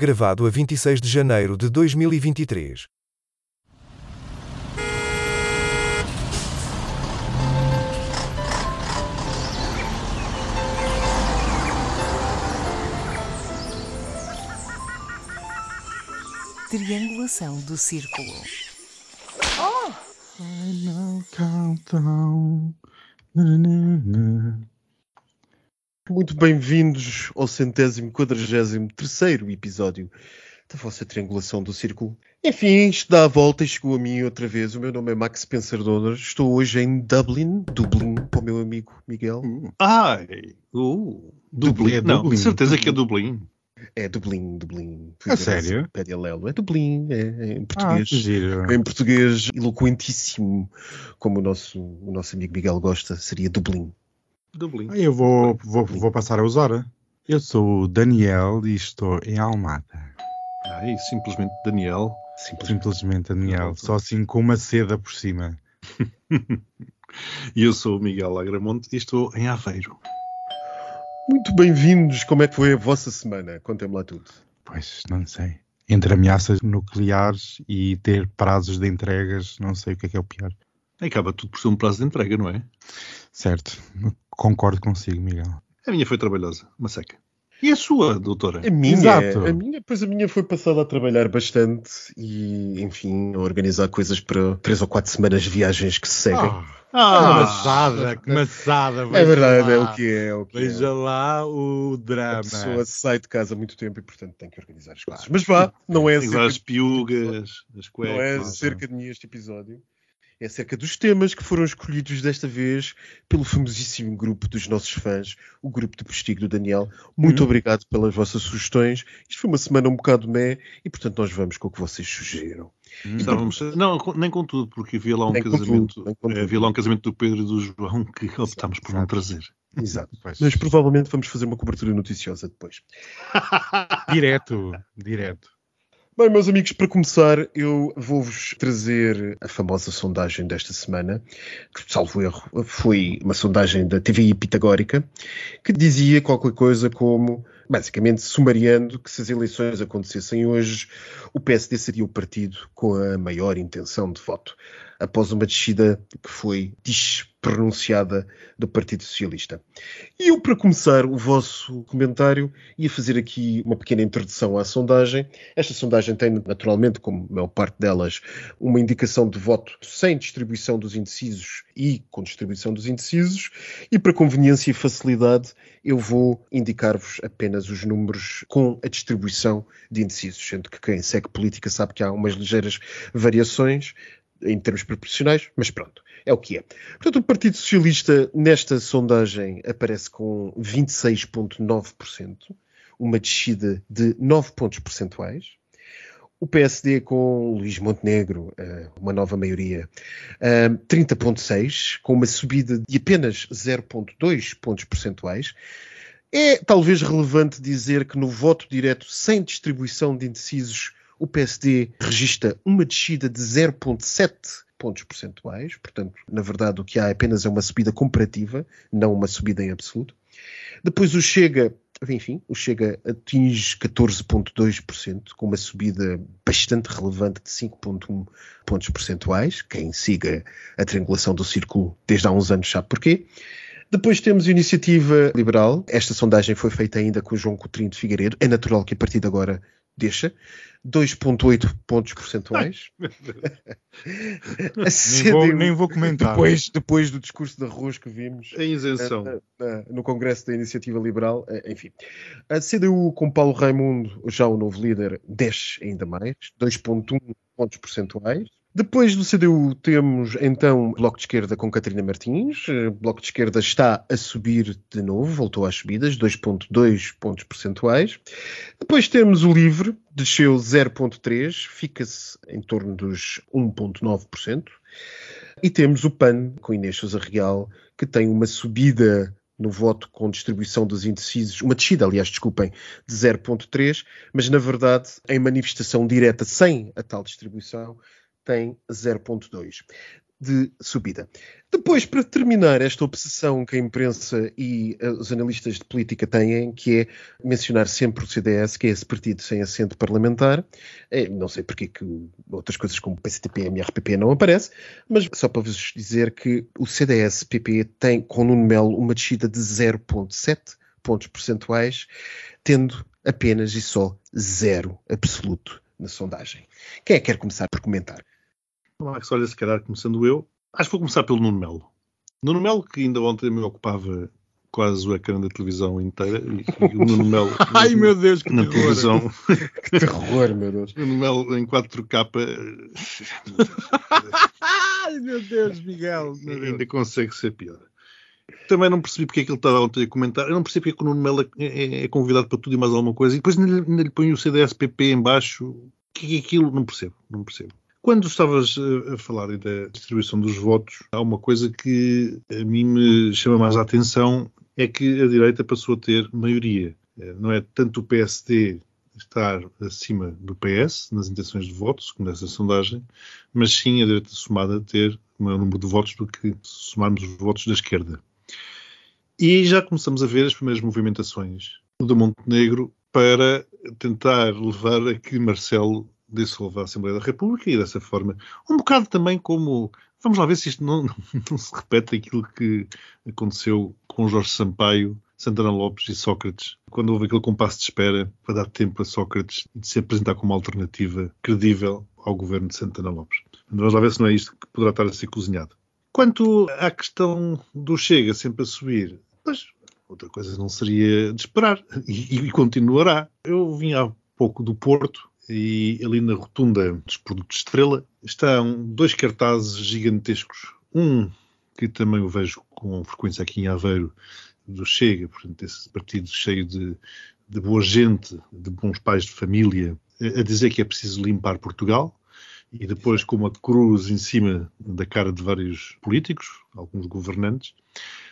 Gravado a 26 de janeiro de 2023. Triangulação do círculo. Final countdown. Nananana. Muito bem-vindos ao centésimo quadragésimo terceiro episódio da vossa triangulação do círculo. Enfim, isto dá a volta e chegou a mim outra vez. O meu nome é Max Spencer Donner. Estou hoje em Dublin, Dublin, para o meu amigo Miguel. Ai, uh, Dublin. É Não, Dublin. de certeza que é Dublin. É Dublin, Dublin. A sério? Paralelo. É Dublin, é, é em Ah, português. que giro. em português eloquentíssimo, como o nosso, o nosso amigo Miguel gosta, seria Dublin. Dublin. Ah, Eu vou, vou, vou passar a usar. Eu sou o Daniel e estou em Almada. Ai, simplesmente Daniel. Simplesmente. Simplesmente Daniel, só assim com uma seda por cima. E eu sou o Miguel Agramonte e estou em Aveiro. Muito bem-vindos. Como é que foi a vossa semana? Contem-me lá tudo. Pois, não sei. Entre ameaças nucleares e ter prazos de entregas, não sei o que é que é o pior. Acaba tudo por ser um prazo de entrega, não é? Certo, concordo consigo, Miguel. A minha foi trabalhosa, uma seca. E a sua, doutora? A minha, Exato. a minha, pois a minha foi passada a trabalhar bastante e, enfim, a organizar coisas para três ou quatro semanas de viagens que se seguem. Ah, que Ah, maçada, que maçada. é verdade, é lá. o que é, é o que é. Veja lá o A drama. pessoa sai de casa há muito tempo e, portanto, tem que organizar as coisas. Mas vá, não é as piugas, as cuecas. não é acerca de mim este episódio. É acerca dos temas que foram escolhidos desta vez pelo famosíssimo grupo dos nossos fãs, o grupo de Postigo do Daniel. Muito Hum. obrigado pelas vossas sugestões. Isto foi uma semana um bocado mé e, portanto, nós vamos com o que vocês sugeriram. Hum. Estávamos- não, nem com tudo, porque havia lá um Nem casamento. tudo, nem com eh, havia lá um casamento do Pedro e do João que optámos por não trazer. Exato. Pois. Mas provavelmente vamos fazer uma cobertura noticiosa depois. Direto, direto. Bem, meus amigos, para começar, eu vou-vos trazer a famosa sondagem desta semana, que, salvo erro, foi uma sondagem da TVI Pitagórica, que dizia qualquer coisa como, basicamente, sumariando que se as eleições acontecessem hoje, o PSD seria o partido com a maior intenção de voto, após uma descida que foi despronunciada do Partido Socialista. E eu, para começar o vosso comentário, ia fazer aqui uma pequena introdução à sondagem. Esta sondagem tem, naturalmente, como a maior parte delas, uma indicação de voto sem distribuição dos indecisos e com distribuição dos indecisos. E para conveniência e facilidade, eu vou indicar-vos apenas os números com a distribuição de indecisos, sendo que quem segue política sabe que há umas ligeiras variações em termos proporcionais, mas pronto, é o que é. Portanto, o Partido Socialista, nesta sondagem, aparece com 26,9%, uma descida de 9 pontos percentuais. O PSD com Luís Montenegro, eh, uma nova maioria, eh, 30,6, com uma subida de apenas 0,2 pontos percentuais. É talvez relevante dizer que no voto direto sem distribuição de indecisos, o PSD registra uma descida de 0,7 pontos percentuais. Portanto, na verdade, o que há apenas é uma subida comparativa, não uma subida em absoluto. Depois o Chega, enfim, o Chega atinge 14,2%, com uma subida bastante relevante de 5,1 pontos percentuais. Quem siga a triangulação do círculo desde há uns anos sabe porquê. Depois temos a Iniciativa Liberal. Esta sondagem foi feita ainda com o João Coutinho de Figueiredo. É natural que a partir de agora deixa. 2,8 pontos percentuais. A Nem vou, nem vou comentar. depois, depois do discurso de arroz que vimos A isenção. eh, eh, no Congresso da Iniciativa Liberal, eh, enfim. A CDU com Paulo Raimundo, já o novo líder, desce ainda mais, 2,1 pontos percentuais. Depois do CDU temos então Bloco de Esquerda com Catarina Martins. Eh, Bloco de Esquerda está a subir de novo, voltou às subidas, 2,2 pontos percentuais. Depois temos o Livre, desceu 0,3, fica-se em torno dos 1,9%. E temos o PAN, com Inês Sousa Real, que tem uma subida no voto com distribuição dos indecisos, uma descida, aliás, desculpem, de 0,3, mas na verdade, em manifestação direta sem a tal distribuição, tem 0,2. de subida. Depois, para terminar esta obsessão que a imprensa e eh, os analistas de política têm, que é mencionar sempre o CDS, que é esse partido sem assento parlamentar, eh, não sei porque que outras coisas como PCTP e MRPP não aparece, mas só para vos dizer que o CDS-PP tem, com Nuno Melo, uma descida de 0,7 pontos percentuais, tendo apenas e só zero absoluto na sondagem. Quem é que quer começar por comentar? Max, olha, se calhar começando eu, acho que vou começar pelo Nuno Melo. Nuno Melo, que ainda ontem me ocupava quase o ecrã da televisão inteira, e, e o Nuno Melo Ai meu Deus, que na terror. televisão, Que terror, meu Deus. Nuno Melo em 4K, Ai meu Deus, Miguel. meu Deus. ainda consegue ser pior. Também não percebi porque é que ele estava ontem a comentar. Eu não percebi porque é que o Nuno Melo é, é- é convidado para tudo e mais alguma coisa. E depois ainda, lhe- lhe põe o CDS-PP em baixo. O que é aquilo? Não percebo. Não percebo. Quando estavas eh, a falar da distribuição dos votos, há uma coisa que a mim me chama mais a atenção, é que a direita passou a ter maioria. Eh, Não é tanto o PSD estar acima do PS nas intenções de voto, segundo essa sondagem, mas sim a direita somada ter maior número de votos do que somarmos os votos da esquerda. E já começamos a ver as primeiras movimentações do Montenegro para tentar levar a que Marcelo dissolva a Assembleia da República e dessa forma, um bocado também como, vamos lá ver se isto não, não se repete aquilo que aconteceu com Jorge Sampaio, Santana Lopes e Sócrates, quando houve aquele compasso de espera para dar tempo a Sócrates de se apresentar como alternativa credível ao governo de Santana Lopes. Vamos lá ver se não é isto que poderá estar a ser cozinhado. Quanto à questão do Chega sempre a subir, pois outra coisa não seria de esperar e, e continuará. Eu vim há pouco do Porto e ali na rotunda dos produtos Estrela estão dois cartazes gigantescos. Um que também o vejo com frequência aqui em Aveiro do Chega, portanto, esse partido cheio de, de boa gente, de bons pais de família, a dizer que é preciso limpar Portugal e depois com uma cruz em cima da cara de vários políticos, alguns governantes,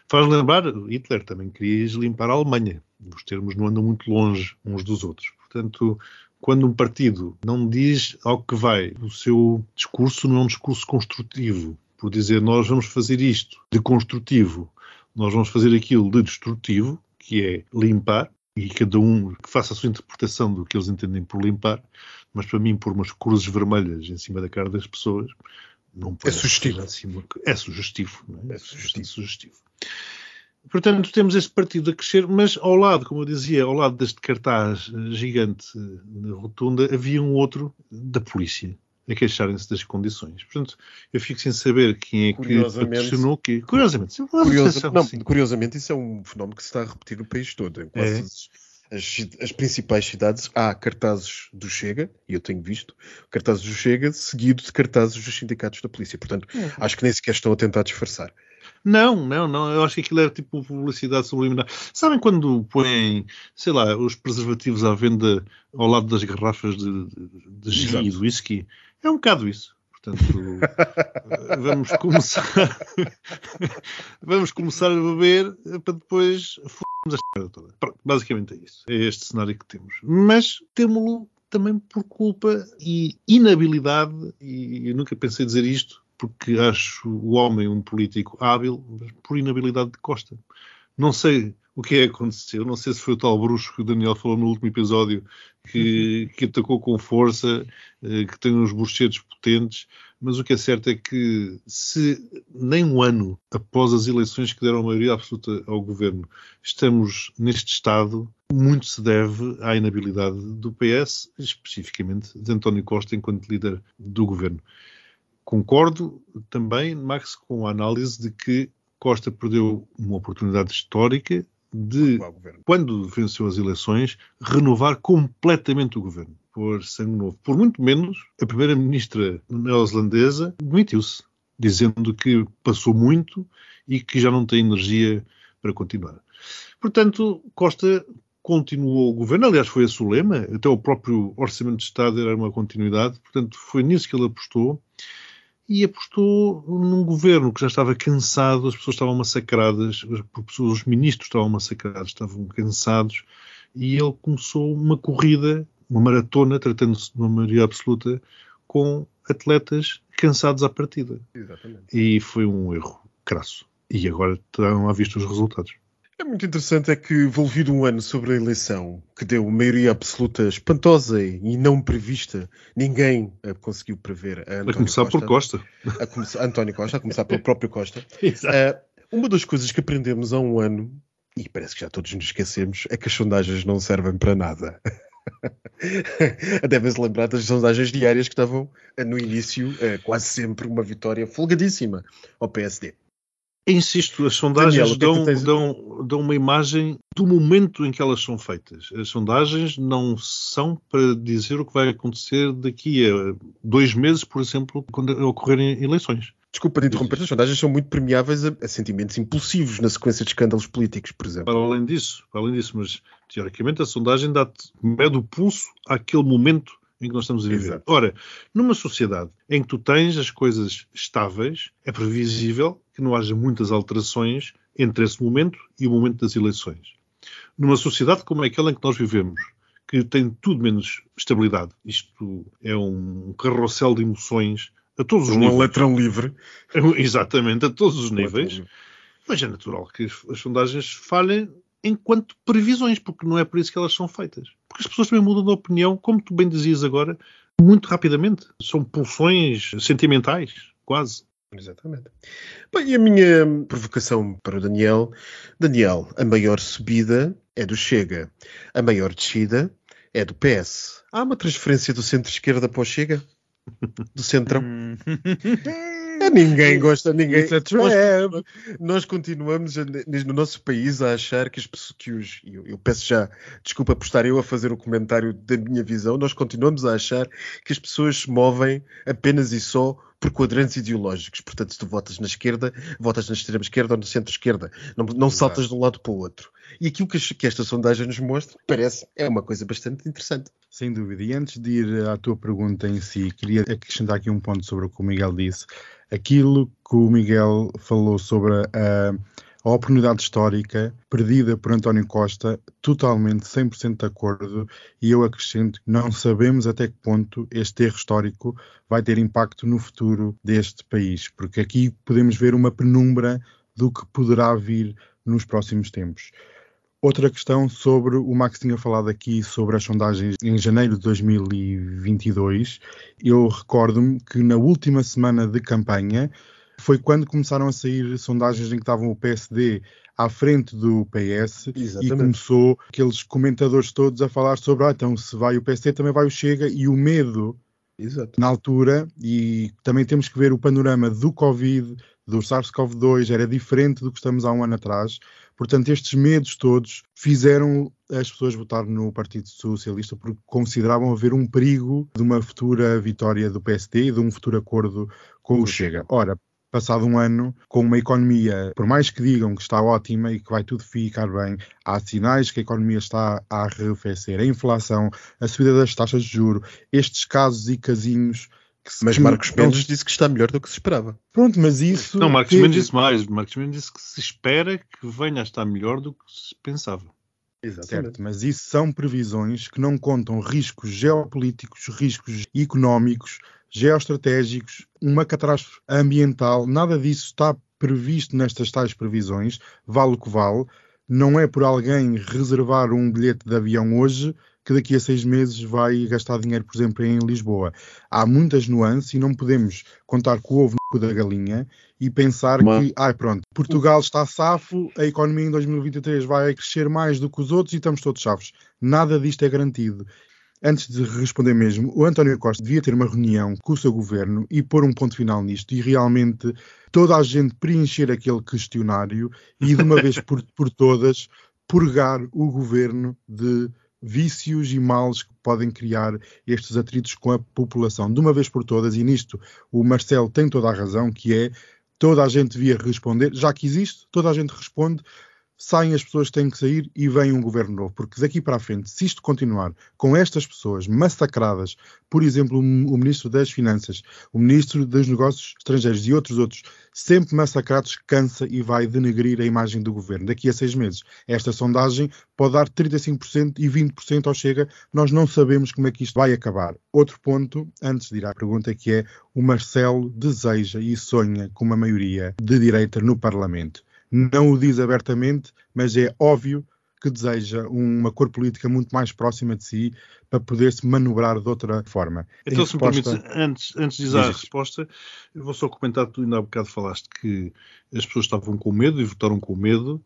faz lembrar, Hitler também queria limpar a Alemanha. Os termos não andam muito longe uns dos outros. Portanto, quando um partido não diz ao que vai, o seu discurso não é um discurso construtivo, por dizer nós vamos fazer isto de construtivo, nós vamos fazer aquilo de destrutivo, que é limpar, e cada um que faça a sua interpretação do que eles entendem por limpar, mas para mim pôr umas cruzes vermelhas em cima da cara das pessoas não sugestivo. que seja assim uma co- é sugestivo, não é? É sugestivo. bastante sugestivo. Portanto, temos este partido a crescer, mas ao lado, como eu dizia, ao lado deste cartaz eh, gigante eh, na rotunda, havia um outro da polícia a queixarem-se das condições. Portanto, eu fico sem saber quem é que patrocinou o quê. Curiosamente, atenção, não, sim. curiosamente, isso é um fenómeno que se está a repetir no país todo. Em quase É. as, as principais cidades há cartazes do Chega, e eu tenho visto, cartazes do Chega seguido de cartazes dos sindicatos da polícia. Portanto, É. acho que nem sequer estão a tentar disfarçar. Não, não, não. Eu acho que aquilo era tipo publicidade subliminar. Sabem quando põem, sei lá, os preservativos à venda ao lado das garrafas de, de, de gin e de whisky? É um bocado isso. Portanto, vamos começar vamos começar a beber para depois fumar a merda toda. Pronto, basicamente é isso. É este cenário que temos. Mas temos-lo também por culpa e inabilidade, e eu nunca pensei dizer isto, porque acho o homem um político hábil, mas por inabilidade de Costa. Não sei o que é que aconteceu, não sei se foi o tal bruxo que o Daniel falou no último episódio que, que atacou com força, eh, que tem uns bruxedos potentes, mas o que é certo é que se nem um ano após as eleições que deram a maioria absoluta ao governo estamos neste estado, muito se deve à inabilidade do PS, especificamente de António Costa enquanto líder do governo. Concordo também, Max, com a análise de que Costa perdeu uma oportunidade histórica de, quando venceu as eleições, renovar completamente o governo, por sangue novo. Por muito menos, a primeira-ministra neozelandesa demitiu-se, dizendo que passou muito e que já não tem energia para continuar. Portanto, Costa continuou o governo, aliás, foi esse o lema, até o próprio Orçamento de Estado era uma continuidade, portanto, foi nisso que ele apostou e apostou num governo que já estava cansado, as pessoas estavam massacradas, os os ministros estavam massacrados, estavam cansados, e ele começou uma corrida, uma maratona, tratando-se de uma maioria absoluta, com atletas cansados à partida. Exatamente. E foi um erro crasso. E agora estão à vista os resultados. É muito interessante é que, envolvido um ano sobre a eleição, que deu maioria absoluta espantosa e não prevista, ninguém a conseguiu prever. A, A começar por Costa. A começar, António Costa, a começar pelo próprio Costa. Exato. Ah, uma das coisas que aprendemos há um ano, e parece que já todos nos esquecemos, é que as sondagens não servem para nada. Devem-se lembrar das sondagens diárias que estavam ah, no início, quase sempre uma vitória folgadíssima ao PSD. Insisto, as sondagens Daniel, é dão, tens- dão, dão uma imagem do momento em que elas são feitas. As sondagens não são para dizer o que vai acontecer daqui a dois meses, por exemplo, quando ocorrerem eleições. Desculpa de interromper, as sondagens são muito permeáveis a, a sentimentos impulsivos na sequência de escândalos políticos, por exemplo. Para além disso, para além disso, mas teoricamente a sondagem dá-te mede o pulso àquele momento em que nós estamos a viver. Exato. Ora, numa sociedade em que tu tens as coisas estáveis, é previsível que não haja muitas alterações entre esse momento e o momento das eleições. Numa sociedade como aquela em que nós vivemos, que tem tudo menos estabilidade, isto é um carrossel de emoções a todos os Um níveis. letrão livre. Exatamente, a todos os níveis. Mas é natural que as, as sondagens falhem enquanto previsões, porque não é por isso que elas são feitas. Porque as pessoas também mudam de opinião, como tu bem dizias agora, muito rapidamente. São pulsões sentimentais, quase. Exatamente. Bem, e a minha provocação para o Daniel. Daniel, a maior subida é do Chega. A maior descida é do PS. Há uma transferência do centro-esquerda para o Chega? Do centrão? É, ninguém gosta, ninguém. Nós, trap. nós continuamos no nosso país a achar que, as pessoas, que os. Eu, eu peço já desculpa por estar eu a fazer o comentário da minha visão. Nós continuamos a achar que as pessoas se movem apenas e só por quadrantes ideológicos. Portanto, se tu votas na esquerda, votas na extrema-esquerda ou no centro-esquerda. Não, não saltas de um lado para o outro. E aquilo que, que esta sondagem nos mostra, parece, é uma coisa bastante interessante. Sem dúvida. E antes de ir à tua pergunta em si, queria acrescentar aqui um ponto sobre o que o Miguel disse. Aquilo que o Miguel falou sobre a, a oportunidade histórica perdida por António Costa, totalmente 100% de acordo. E eu acrescento não sabemos até que ponto este erro histórico vai ter impacto no futuro deste país, porque aqui podemos ver uma penumbra do que poderá vir nos próximos tempos. Outra questão sobre o Max tinha falado aqui sobre as sondagens em janeiro de 2022. Eu recordo-me que na última semana de campanha foi quando começaram a sair sondagens em que estavam o PSD à frente do PS e Exatamente. começou aqueles comentadores todos a falar sobre ah, então se vai o PSD também vai o Chega e o medo Exato. na altura e também temos que ver o panorama do Covid, do SARS-CoV-2 era diferente do que estamos há um ano atrás. Portanto, estes medos todos fizeram as pessoas votar no Partido Socialista porque consideravam haver um perigo de uma futura vitória do PSD e de um futuro acordo com o Chega. Ora, passado um ano, com uma economia, por mais que digam que está ótima e que vai tudo ficar bem, há sinais que a economia está a arrefecer. A inflação, a subida das taxas de juro, estes casos e casinhos que se- Mas Marcos Mendes disse que está melhor do que se esperava. Pronto, mas isso. Não, Marcos teve- Mendes disse mais. Marcos Mendes disse que se espera que venha a estar melhor do que se pensava. Certo, mas isso são previsões que não contam riscos geopolíticos, riscos económicos, geoestratégicos, uma catástrofe ambiental, nada disso está previsto nestas tais previsões, vale o que vale. Não é por alguém reservar um bilhete de avião hoje que daqui a seis meses vai gastar dinheiro, por exemplo, em Lisboa. Há muitas nuances e não podemos contar com o ovo no cu da galinha e pensar Uma- que, ai pronto, Portugal está safo, a economia em 2023 vai crescer mais do que os outros e estamos todos safos. Nada disto é garantido. Antes de responder mesmo, o António Costa devia ter uma reunião com o seu governo e pôr um ponto final nisto e realmente toda a gente preencher aquele questionário e de uma vez por, por todas purgar o governo de vícios e males que podem criar estes atritos com a população. De uma vez por todas e nisto o Marcelo tem toda a razão que é toda a gente devia responder, já que existe, toda a gente responde saem as pessoas que têm que sair e vem um governo novo. Porque daqui para a frente, se isto continuar com estas pessoas massacradas, por exemplo, o Ministro das Finanças, o Ministro dos Negócios Estrangeiros e outros outros, sempre massacrados, cansa e vai denegrir a imagem do governo. Daqui a seis meses, esta sondagem pode dar 35% e 20% ao Chega. Nós não sabemos como é que isto vai acabar. Outro ponto, antes de ir à pergunta, que é o Marcelo deseja e sonha com uma maioria de direita no Parlamento não o diz abertamente, mas é óbvio que deseja uma cor política muito mais próxima de si para poder se manobrar de outra forma. Então, se resposta... me permites, antes, antes de dizer a resposta, eu vou só comentar, tu ainda há bocado falaste que as pessoas estavam com medo e votaram com medo,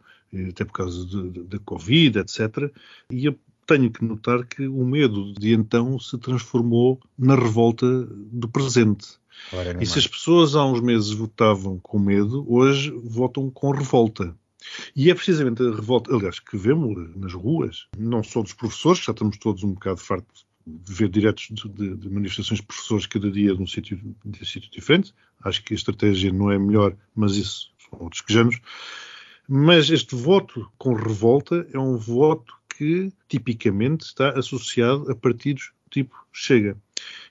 até por causa da Covid, etc. E eu tenho que notar que o medo de então se transformou na revolta do presente. E se as pessoas há uns meses votavam com medo, hoje votam com revolta. E é precisamente a revolta, aliás, que vemos nas ruas, não só dos professores, já estamos todos um bocado fartos de ver diretos de, de, manifestações de professores cada dia de um sítio, de sítio diferente. Acho que a estratégia não é melhor, mas isso são outros quejanos. Mas este voto com revolta é um voto que tipicamente está associado a partidos tipo Chega.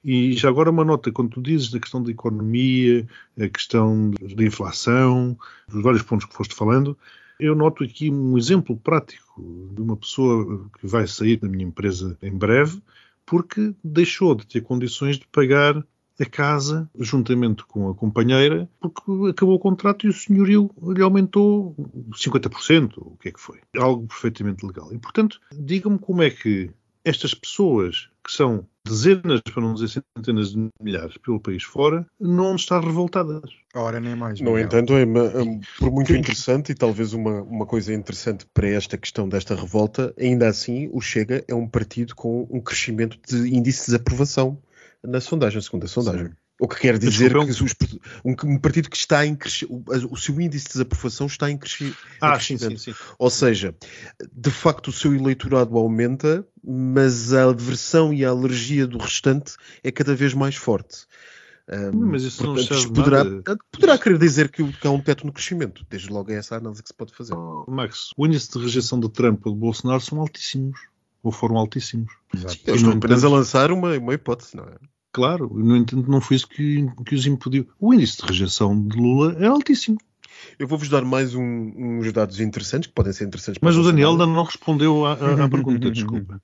E já agora uma nota, quando tu dizes da questão da economia, a questão da inflação, dos vários pontos que foste falando, eu noto aqui um exemplo prático de uma pessoa que vai sair da minha empresa em breve porque deixou de ter condições de pagar a casa juntamente com a companheira porque acabou o contrato e o senhorio lhe aumentou 50%, o que é que foi. Algo perfeitamente legal. E, portanto, diga-me como é que estas pessoas, que são dezenas, para não dizer centenas de milhares pelo país fora, não estão revoltadas. Ora, nem mais. No entanto, é, é, por muito interessante e talvez uma, uma coisa interessante para esta questão desta revolta, ainda assim o Chega é um partido com um crescimento de índice de desaprovação na sondagem, na segunda sondagem. Sim. O que quer dizer Desculpa, que os, um, um, partido que está em crescimento, o, o, seu índice de desaprovação está em, cresci, ah, crescimento. Sim, sim, sim. Ou seja, de facto o seu eleitorado aumenta, mas a aversão e a alergia do restante é cada vez mais forte. Um, mas isso portanto, não serve poderá, nada. poderá querer dizer que, que há um teto no crescimento. Desde logo é essa a análise que se pode fazer. Oh, Max, o índice de rejeição de Trump ou de Bolsonaro são altíssimos. Ou foram altíssimos. Exato. Sim, eles estão apenas a lançar uma, uma hipótese, não é? Claro, no entanto, não foi isso que, que os impediu. O índice de rejeição de Lula é altíssimo. Eu vou-vos dar mais um, uns dados interessantes, que podem ser interessantes Mas o Daniel ainda não respondeu à, à pergunta, desculpa.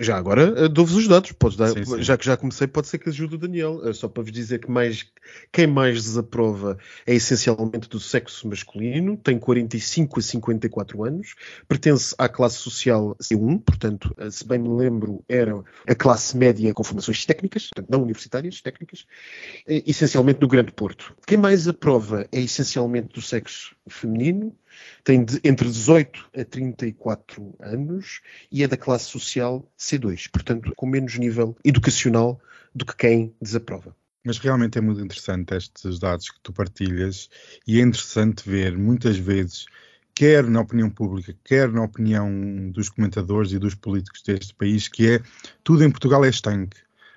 Já agora eh, dou-vos os dados, dar, sim, sim. já que já comecei, pode ser que ajude o Daniel. Eh, só para vos dizer que mais, quem mais desaprova é essencialmente do sexo masculino, tem 45 a 54 anos, pertence à classe social C1, portanto, eh, se bem me lembro, era a classe média com formações técnicas, portanto, não universitárias, técnicas, essencialmente do Grande Porto. Quem mais aprova é essencialmente do sexo feminino, tem de, entre 18 a 34 anos e é da classe social C2, portanto, com menos nível educacional do que quem desaprova. Mas realmente é muito interessante estes dados que tu partilhas e é interessante ver muitas vezes, quer na opinião pública, quer na opinião dos comentadores e dos políticos deste país, que é tudo em Portugal é estanque.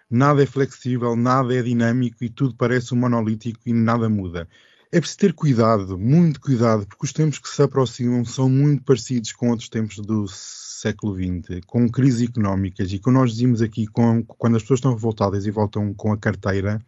Nada é flexível, nada é dinâmico e tudo parece um monolítico e nada muda. É preciso ter cuidado, muito cuidado, porque os tempos que se aproximam são muito parecidos com outros tempos do século XX, com crises económicas e como nós dizíamos aqui, com, quando as pessoas estão revoltadas e voltam com a carteira,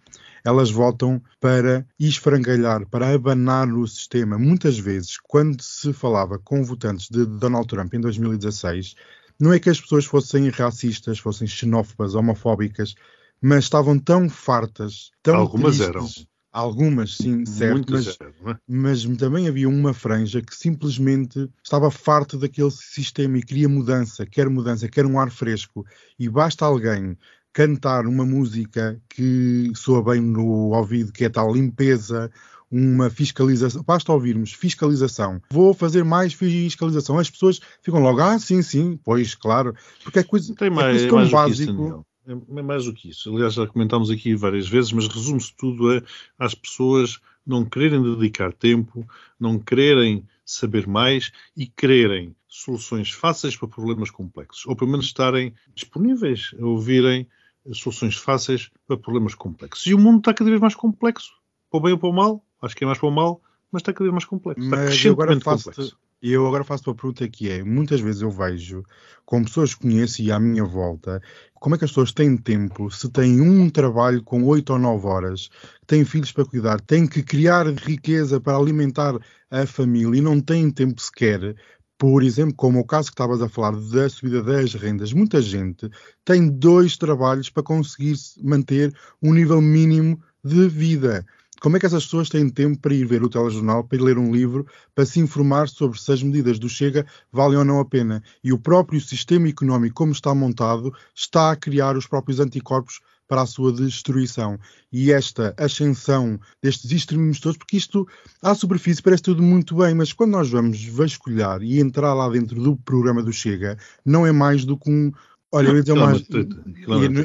elas voltam para esfrangalhar, para abanar o sistema. Muitas vezes, quando se falava com votantes de Donald Trump em 2016, não é que as pessoas fossem racistas, fossem xenófobas, homofóbicas, mas estavam tão fartas, tão Algumas tristes, eram Algumas, sim, certo, mas, é? mas também havia uma franja que simplesmente estava farto daquele sistema e queria mudança, quer mudança, quer um ar fresco. E basta alguém cantar uma música que soa bem no ouvido, que é tal limpeza, uma fiscalização. Basta ouvirmos fiscalização. Vou fazer mais fiscalização. As pessoas ficam logo, ah, sim, sim, pois, claro. Porque é coisa, Tem mais, é coisa tão é básico. É mais do que isso. Aliás, já comentámos aqui várias vezes, mas resume-se tudo a as pessoas não quererem dedicar tempo, não quererem saber mais e quererem soluções fáceis para problemas complexos. Ou pelo menos estarem disponíveis a ouvirem soluções fáceis para problemas complexos. E o mundo está cada vez mais complexo. Para o bem ou para o mal, acho que é mais para o mal, mas está cada vez mais complexo. Está mas agora faço-te E eu agora faço uma pergunta que é: muitas vezes eu vejo, com pessoas que conheço e à minha volta, como é que as pessoas têm tempo se têm um trabalho com 8 ou 9 horas, têm filhos para cuidar, têm que criar riqueza para alimentar a família e não têm tempo sequer por exemplo, como o caso que estavas a falar da subida das rendas, muita gente tem dois trabalhos para conseguir manter um nível mínimo de vida. Como é que essas pessoas têm tempo para ir ver o telejornal, para ir ler um livro, para se informar sobre se as medidas do Chega valem ou não a pena? E o próprio sistema económico, como está montado, está a criar os próprios anticorpos para a sua destruição. E esta ascensão destes extremismos todos, porque isto à superfície parece tudo muito bem, mas quando nós vamos vasculhar e entrar lá dentro do programa do Chega, não é mais do que um. Olha, eu ia dizer uma,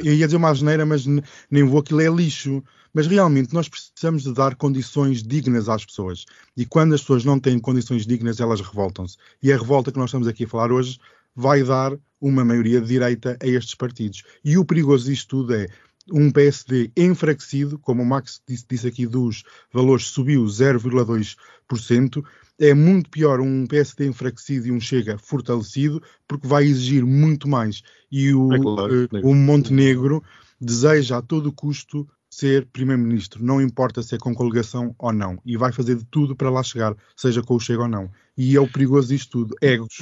eu ia dizer uma asneira, mas nem vou, aquilo é lixo. Mas realmente nós precisamos de dar condições dignas às pessoas. E quando as pessoas não têm condições dignas, elas revoltam-se. E a revolta que nós estamos aqui a falar hoje vai dar uma maioria de direita a estes partidos. E o perigoso disto tudo é um PSD enfraquecido, como o Max disse, disse aqui dos valores, subiu 0,2%. É muito pior um PSD enfraquecido e um Chega fortalecido, porque vai exigir muito mais. E o, é claro, uh, o Montenegro deseja a todo custo ser primeiro-ministro, não importa se é com coligação ou não, e vai fazer de tudo para lá chegar, seja com o Chega ou não. E é o perigoso disto tudo, egos.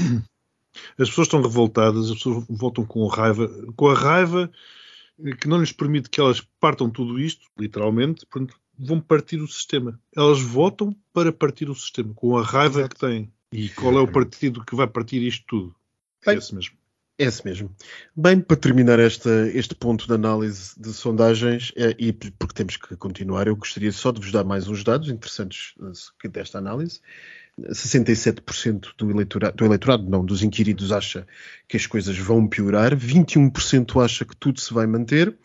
As pessoas estão revoltadas, as pessoas voltam com raiva, com a raiva que não lhes permite que elas partam tudo isto, literalmente, portanto, vão partir o sistema. Elas votam para partir o sistema, com a raiva Exato. que têm. E qual é o partido que vai partir isto tudo? Bem, é esse mesmo. É esse mesmo. Bem, para terminar esta, este ponto de análise de sondagens, é, e porque temos que continuar, eu gostaria só de vos dar mais uns dados interessantes eh, desta análise. 67% do eleitorado, do eleitorado, não, dos inquiridos acha que as coisas vão piorar, 21% acha que tudo se vai manter,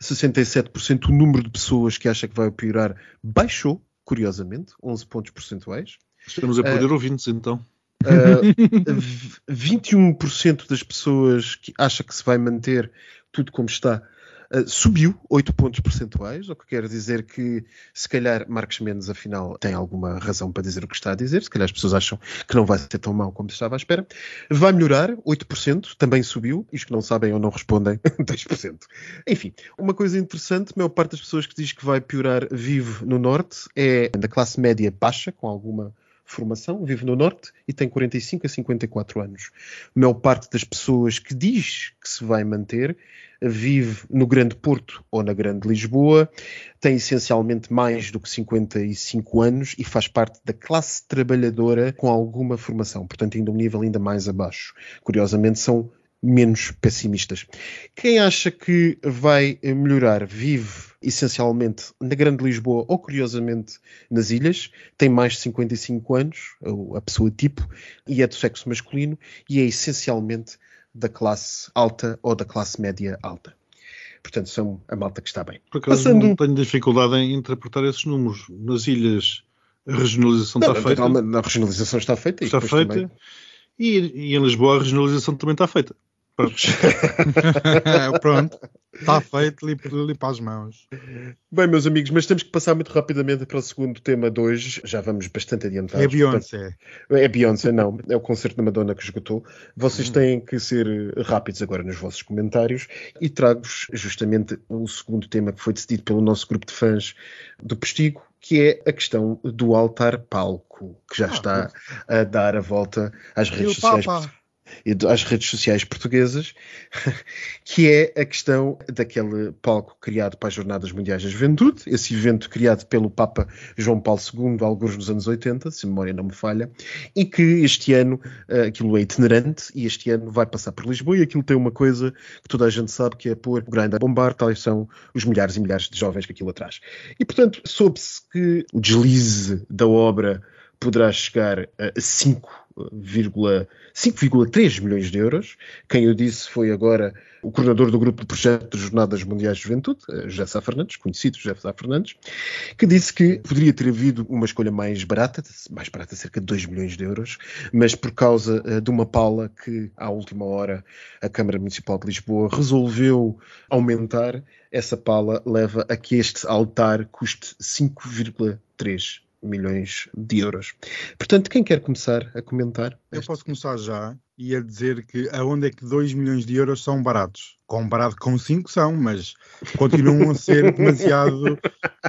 67% o número de pessoas que acha que vai piorar baixou, curiosamente, 11 pontos percentuais. Estamos a perder uh, ouvintes, então. Uh, 21% das pessoas que acha que se vai manter tudo como está Uh, subiu 8 pontos percentuais, o que quer dizer que se calhar Marcos Mendes afinal tem alguma razão para dizer o que está a dizer, se calhar as pessoas acham que não vai ser tão mau como estava à espera. Vai melhorar 8%, também subiu, isto que não sabem ou não respondem, 2%. Enfim, uma coisa interessante, a maior parte das pessoas que diz que vai piorar vive no norte, é da classe média baixa, com alguma formação, vive no Norte e tem 45 a 54 anos. A maior parte das pessoas que diz que se vai manter vive no Grande Porto ou na Grande Lisboa, tem essencialmente mais do que 55 anos e faz parte da classe trabalhadora com alguma formação, portanto, ainda um nível ainda mais abaixo. Curiosamente, são menos pessimistas. Quem acha que vai melhorar vive essencialmente na Grande Lisboa ou curiosamente nas ilhas, tem mais de 55 anos, a pessoa tipo, e é do sexo masculino e é essencialmente da classe alta ou da classe média alta. Portanto, são a malta que está bem. Por acaso Passando... não tenho dificuldade em interpretar esses números. Nas ilhas a regionalização não, está feita. A regionalização está feita. Está feita. E, e, em Lisboa a regionalização também está feita. Pronto. Está feito, limpa as mãos. Bem, meus amigos, mas temos que passar muito rapidamente para o segundo tema de hoje. Já vamos bastante adiantados. É Beyoncé. Portanto, é Beyoncé, não. É o concerto da Madonna que esgotou. Vocês têm que ser rápidos agora nos vossos comentários e trago-vos justamente o segundo tema que foi decidido pelo nosso grupo de fãs do Postigo, que é a questão do altar-palco, que já ah, está a dar a volta às redes sociais. Papa às redes sociais portuguesas, que é a questão daquele palco criado para as Jornadas Mundiais da Juventude, esse evento criado pelo Papa João Paulo II, alguns nos anos 80, se a memória não me falha, e que este ano eh, aquilo é itinerante e este ano vai passar por Lisboa e aquilo tem uma coisa que toda a gente sabe que é pôr o grande a bombar, tais são os milhares e milhares de jovens que aquilo atrás. E portanto, soube-se que o deslize da obra poderá chegar a 5,3 milhões de euros. Quem eu disse foi agora o coordenador do grupo de projeto de Jornadas Mundiais de Juventude, eh, José Sá Fernandes, conhecido José Sá Fernandes, que disse que poderia ter havido uma escolha mais barata, mais barata, cerca de 2 milhões de euros, mas por causa uh, de uma pala que, à última hora, a Câmara Municipal de Lisboa resolveu aumentar, essa pala leva a que este altar custe 5,3 milhões de euros. Portanto, quem quer começar a comentar? Eu posso começar já e a dizer que aonde é que 2 milhões de euros são baratos? Comparado com 5 são, mas continuam a ser demasiado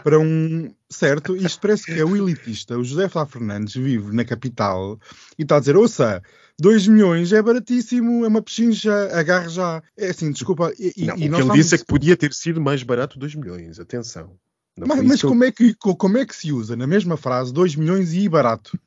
para um certo. Isto parece que é o elitista. O José Flá Fernandes vive na capital e está a dizer: ouça, 2 milhões é baratíssimo, é uma pechincha, agarre já. É assim, desculpa. E, não, e o que ele estamos... disse é que podia ter sido mais barato 2 milhões. Atenção. Mas, mas como, é que, como é que se usa na mesma frase 2 milhões e barato?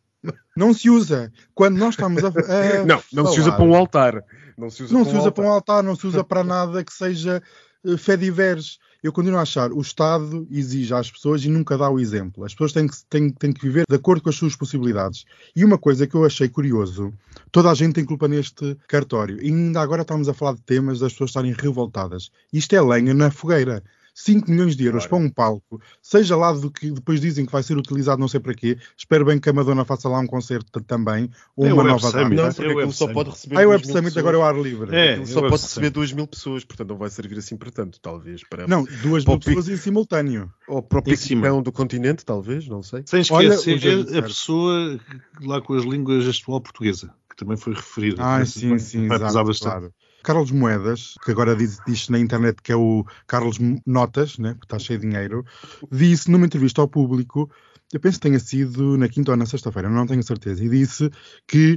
Não se usa. Quando nós estamos a. a não, não falar, se usa para um altar. Não se usa, não para, se um usa altar. para um altar, não se usa para nada que seja uh, fé diversos. Eu continuo a achar o Estado exige às pessoas e nunca dá o exemplo. As pessoas têm que, têm, têm que viver de acordo com as suas possibilidades. E uma coisa que eu achei curioso: toda a gente tem culpa neste cartório. E ainda agora estamos a falar de temas das pessoas estarem revoltadas. Isto é lenha na fogueira. 5 milhões de euros Claro. para um palco, seja lá do que depois dizem que vai ser utilizado não sei para quê, espero bem que a Madonna faça lá um concerto também, ou É uma nova Summit. data. Não, É porque Web só Summit. pode receber. Ah, é o 2 Web mil Summit pessoas. agora é o ar livre. É. Aquilo é só pode Summit. receber 2 mil pessoas, portanto não vai servir assim para tanto, talvez. Para, Não, duas Para mil o pico. pessoas em simultâneo. Ou para o picão do continente, talvez, não sei. Sem Olha, esquecer o José a pessoa lá com as línguas gestual portuguesa, que também foi referida. Ah, sim, vai- sim, vai exato, pesar bastante. claro. Carlos Moedas, que agora diz, diz na internet que é o Carlos Notas, né, está cheio de dinheiro, disse numa entrevista ao público, eu penso que tenha sido na quinta ou na sexta-feira, não tenho certeza, e disse que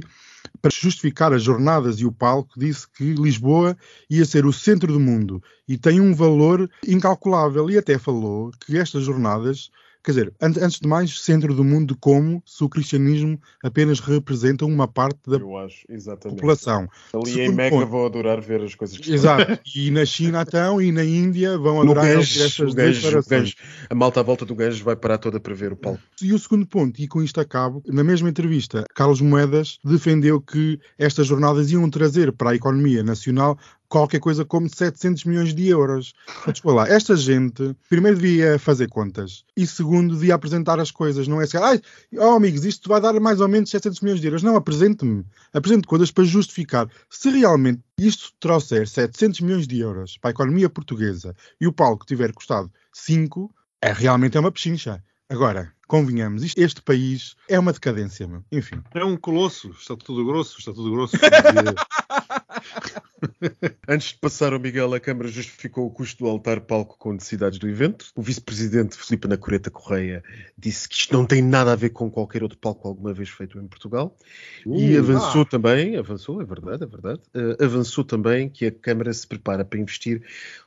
para justificar as jornadas e o palco, disse que Lisboa ia ser o centro do mundo e tem um valor incalculável. E até falou que estas jornadas, quer dizer, an- antes de mais, centro do mundo como se o cristianismo apenas representa uma parte da Eu acho, exatamente. população. Ali em Segundo Meca ponto. vou adorar ver as coisas que Exato. E na China então e na Índia vão adorar estas Ganges, o declarações. A malta à volta do Ganges vai parar toda para ver o palco. E o segundo ponto, e com isto acabo, na mesma entrevista, Carlos Moedas defendeu que estas jornadas iam trazer para a economia nacional qualquer coisa como 700 milhões de euros. Desculpa lá, esta gente, primeiro devia fazer contas e segundo devia apresentar as coisas, não é assim, ai, oh amigos, isto vai dar mais ou menos 700 milhões de euros. Não, apresente-me, apresente coisas para justificar. Se realmente isto trouxer 700 milhões de euros para a economia portuguesa e o palco tiver custado 5, é realmente é uma pechincha. Agora, convenhamos, isto- este país é uma decadência, meu. Enfim. É um colosso, está tudo grosso, está tudo grosso. Antes de passar ao Miguel, a Câmara justificou o custo do altar-palco com necessidades do evento. O vice-presidente Filipe Nacoreta Correia disse que isto não tem nada a ver com qualquer outro palco alguma vez feito em Portugal. e Uh, avançou ah. também, avançou, é verdade, é verdade, eh, avançou também que a Câmara se prepara para investir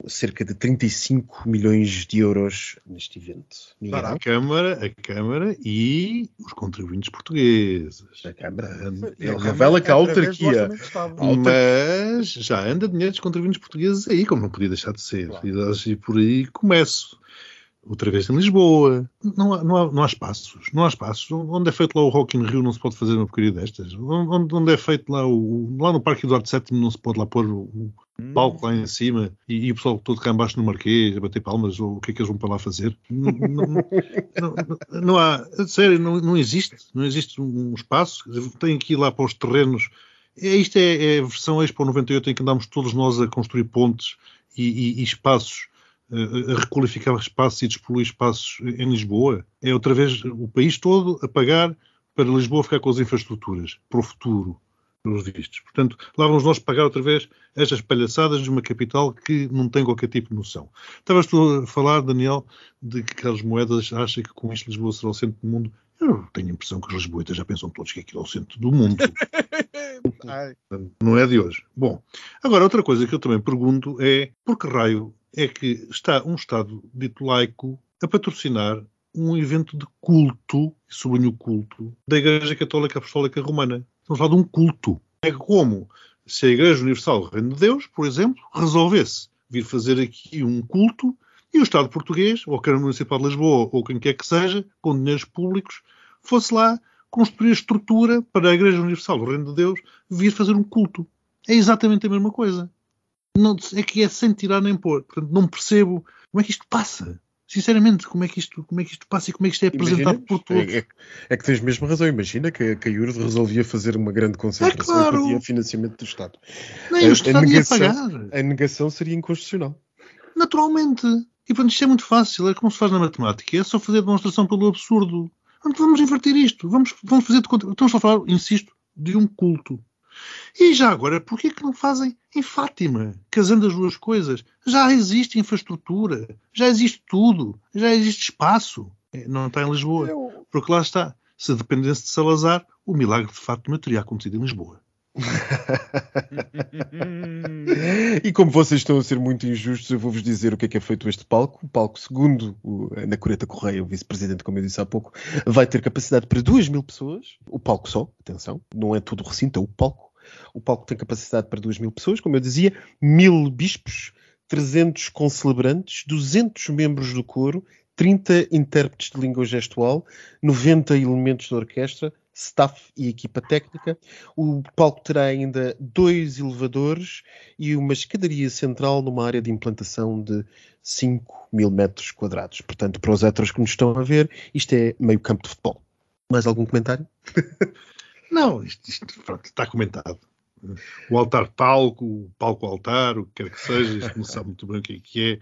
cerca de 35 milhões de euros neste evento. Miguel? A Câmara, a Câmara e os contribuintes portugues. A Câmara. É, Ele revela que a através do autarquia Orçamento de Estado. Mas já anda dinheiro dos contribuintes portugueses aí, como não podia deixar de ser. E assim por aí começo. Outra vez em Lisboa. Não há, não, há, não há espaços. Não há espaços. Onde é feito lá o Rock in Rio não se pode fazer uma porcaria destas. Onde, onde é feito lá o. Lá no Parque Eduardo VII não se pode lá pôr o, o palco lá em cima e, e o pessoal todo cá embaixo no Marquês a bater palmas ou o que é que eles vão para lá fazer. Não, não- não- não- há. Sério, não, não existe. Não existe um espaço. Tem que ir lá para os terrenos isto é, é a versão Expo 98 em que andamos todos nós a construir pontes e, e- e espaços, eh, a requalificar espaços e despoluir espaços em Lisboa. É outra vez o país todo a pagar para Lisboa ficar com as infraestruturas para o futuro, pelos vistos. Portanto, lá vamos nós pagar outra vez estas palhaçadas de uma capital que não tem qualquer tipo de noção. Estavas tu a falar, Daniel, de que Carlos Moedas acha que com isto Lisboa será o centro do mundo. Eu tenho a impressão que os lisboetas já pensam todos que aquilo é o centro do mundo. Não é de hoje. Bom, agora outra coisa que eu também pergunto é por que raio é que está um Estado dito laico a patrocinar um evento de culto, sublinho o culto, da Igreja Católica Apostólica Romana. Estamos a falar de um culto. É como se a Igreja Universal do Reino de Deus, por exemplo, resolvesse vir fazer aqui um culto e o Estado português, ou a Câmara Municipal de Lisboa, ou quem quer que seja, com dinheiros públicos, fosse lá construir a estrutura para a Igreja Universal do Reino de Deus vir fazer um culto. É exatamente a mesma coisa. Não, é que é sem tirar nem pôr. Portanto, não percebo como é que isto passa. Sinceramente, como é que isto, como é que isto passa e como é que isto é apresentado Imaginemos, por todos. É, é- é que tens mesmo razão. Imagina que, que a IURD resolvia fazer uma grande concentração É claro. e pedia financiamento do Estado. Nem a- o a Estado ia negação- pagar. A negação seria inconstitucional. Naturalmente. E portanto, isto é muito fácil. É como se faz na matemática. É só fazer a demonstração pelo absurdo. Vamos inverter isto. Vamos, vamos fazer de conta. Estamos a falar, insisto, de um culto. E já agora, porquê que não fazem em Fátima, casando as duas coisas? Já existe infraestrutura, já existe tudo, já existe espaço. É, não está em Lisboa. Porque lá está. Se dependesse de Salazar, o milagre de Fátima teria acontecido em Lisboa. E como vocês estão a ser muito injustos, eu vou-vos dizer o que é que é feito este palco. O palco, segundo o Ana Coreta Correia, o vice-presidente, como eu disse há pouco, vai ter capacidade para 2 mil pessoas. O palco só, atenção, não é todo o recinto, é o palco. O palco tem capacidade para 2 mil pessoas, como eu dizia, mil bispos, 300 concelebrantes, 200 membros do coro, 30 intérpretes de língua gestual, 90 elementos da orquestra, staff e equipa técnica. O palco terá ainda dois elevadores e uma escadaria central numa área de implantação de 5 mil metros quadrados. Portanto, para os héteros que nos estão a ver, isto é meio campo de futebol. Mais algum comentário? Não, isto, isto pronto, está comentado. O altar-palco, o palco-altar, o que quer que seja, isto não sabe muito bem o que é que é.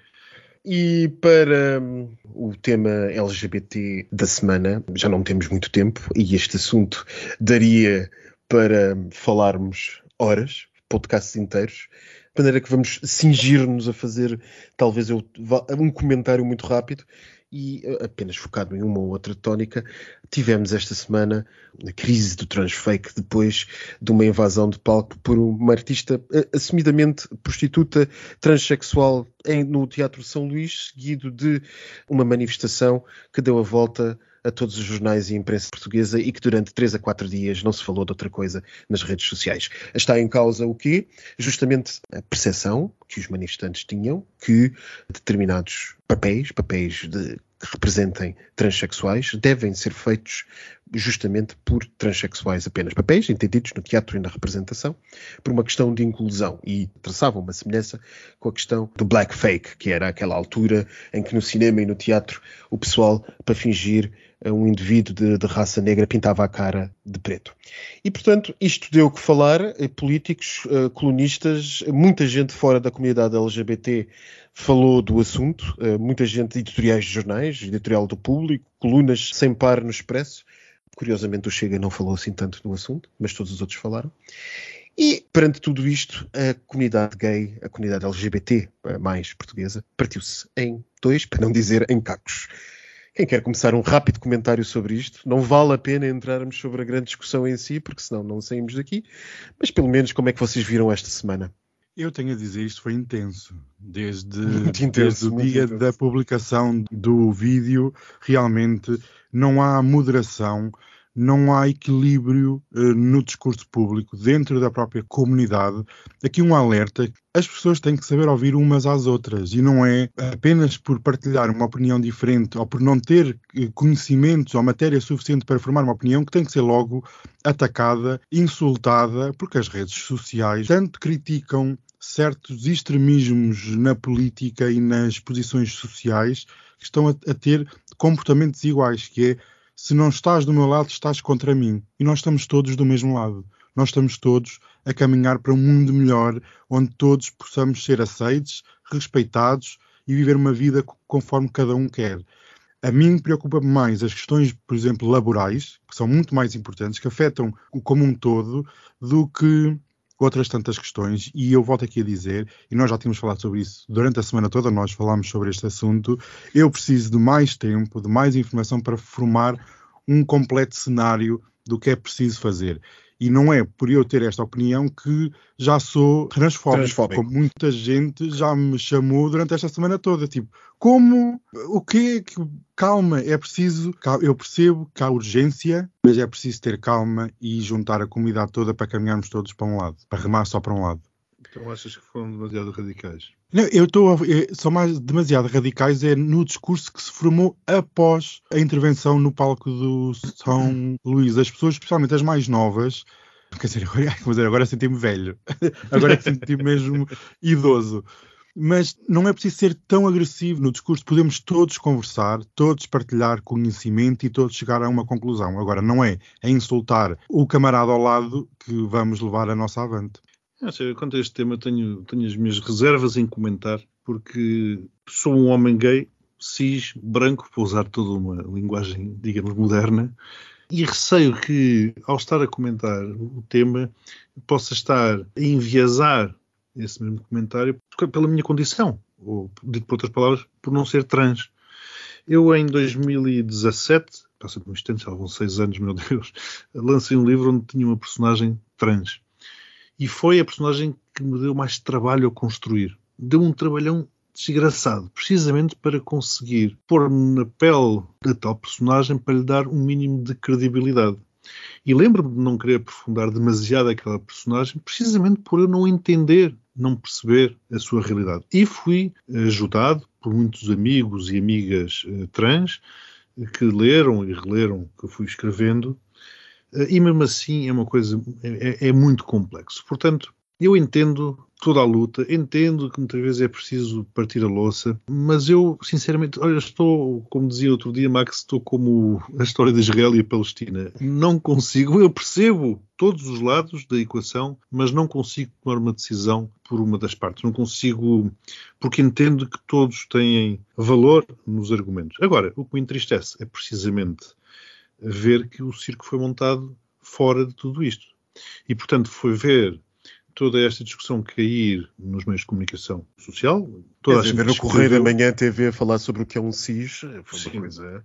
E para um, o tema LGBT da semana, já não temos muito tempo e este assunto daria para falarmos horas, podcasts inteiros, de maneira que vamos cingir-nos a fazer talvez eu, um comentário muito rápido e eh, apenas focado em uma ou outra tónica, tivemos esta semana a crise do transfake depois de uma invasão de palco por uma artista eh, assumidamente prostituta transexual em, no Teatro São Luís, seguido de uma manifestação que deu a volta a todos os jornais e imprensa portuguesa e que durante três a quatro dias não se falou de outra coisa nas redes sociais. Está em causa o quê? Justamente a percepção que os manifestantes tinham que determinados papéis, papéis de que representem transexuais devem ser feitos justamente por transexuais apenas. Papéis entendidos no teatro e na representação por uma questão de inclusão e traçavam uma semelhança com a questão do black fake, que era aquela altura em que no cinema e no teatro o pessoal, para fingir um indivíduo de, de, raça negra pintava a cara de preto. E, portanto, isto deu que falar. Eh, políticos, uh, colonistas, muita gente fora da comunidade LGBT falou do assunto, uh, muita gente, editoriais de jornais, editorial do público, colunas sem par no Expresso. Curiosamente, o Chega não falou assim tanto no assunto, mas todos os outros falaram. E, perante tudo isto, a comunidade gay, a comunidade LGBT mais portuguesa, partiu-se em dois, para não dizer em cacos. Quem quer começar um rápido comentário sobre isto? Não vale a pena entrarmos sobre a grande discussão em si, porque senão não saímos daqui. Mas pelo menos como é que vocês viram esta semana? Eu tenho a dizer, isto foi intenso. Desde, intenso, desde o dia intenso. da publicação do vídeo, realmente não há moderação, não há equilíbrio uh, no discurso público dentro da própria comunidade. Aqui um alerta: as pessoas têm que saber ouvir umas às outras e não é apenas por partilhar uma opinião diferente ou por não ter uh, conhecimentos ou matéria suficiente para formar uma opinião que tem que ser logo atacada, insultada, porque as redes sociais tanto criticam certos extremismos na política e nas posições sociais que estão a, a ter comportamentos iguais, que é se não estás do meu lado, estás contra mim. E nós estamos todos do mesmo lado. Nós estamos todos a caminhar para um mundo melhor, onde todos possamos ser aceitos, respeitados e viver uma vida conforme cada um quer. A mim preocupa-me mais as questões, por exemplo, laborais, que são muito mais importantes, que afetam o como um todo, do que outras tantas questões, e eu volto aqui a dizer, e nós já tínhamos falado sobre isso durante a semana toda, nós falámos sobre este assunto, eu preciso de mais tempo, de mais informação para formar um completo cenário do que é preciso fazer. E não é por eu ter esta opinião que já sou transfóbico, transfóbico. como muita gente já me chamou durante esta semana toda. Tipo, como? O quê? Calma, é preciso. Eu percebo que há urgência, mas é preciso ter calma e juntar a comunidade toda para caminharmos todos para um lado, para remar só para um lado. Então achas que foram demasiado radicais? Não, eu estou. São mais demasiado radicais é no discurso que se formou após a intervenção no palco do São Luís. As pessoas, especialmente as mais novas, quer dizer, agora, agora senti-me velho, agora senti-me mesmo idoso. Mas não é preciso ser tão agressivo no discurso. Podemos todos conversar, todos partilhar conhecimento e todos chegar a uma conclusão. Agora, não é a insultar o camarada ao lado que vamos levar a nossa avante. Quanto a este tema tenho, tenho as minhas reservas em comentar, porque sou um homem gay, cis, branco, para usar toda uma linguagem, digamos, moderna, e receio que, ao estar a comentar o tema, possa estar a enviesar esse mesmo comentário pela minha condição, ou, dito por outras palavras, por não ser trans. Eu, em 2017, passa por um instante, já vão seis anos, meu Deus, lancei um livro onde tinha uma personagem trans. E foi a personagem que me deu mais trabalho a construir. Deu um trabalhão desgraçado, precisamente para conseguir pôr-me na pele da tal personagem para lhe dar um mínimo de credibilidade. E lembro-me de não querer aprofundar demasiado aquela personagem, precisamente por eu não entender, não perceber a sua realidade. E fui ajudado por muitos amigos e amigas uh, trans que leram e releram o que eu fui escrevendo, e mesmo assim é uma coisa, é, é muito complexo. Portanto, eu entendo toda a luta, entendo que muitas vezes é preciso partir a louça, mas eu, sinceramente, olha, estou, como dizia outro dia, Max, estou como a história de Israel e a Palestina. Não consigo, eu percebo todos os lados da equação, mas não consigo tomar uma decisão por uma das partes. Não consigo, porque entendo que todos têm valor nos argumentos. Agora, o que me entristece é precisamente ver que o circo foi montado fora de tudo isto. E, portanto, foi ver toda esta discussão cair nos meios de comunicação social. Toda Quer dizer, ver o Correio da Manhã TV a falar sobre o que é um SIS foi Sim. uma coisa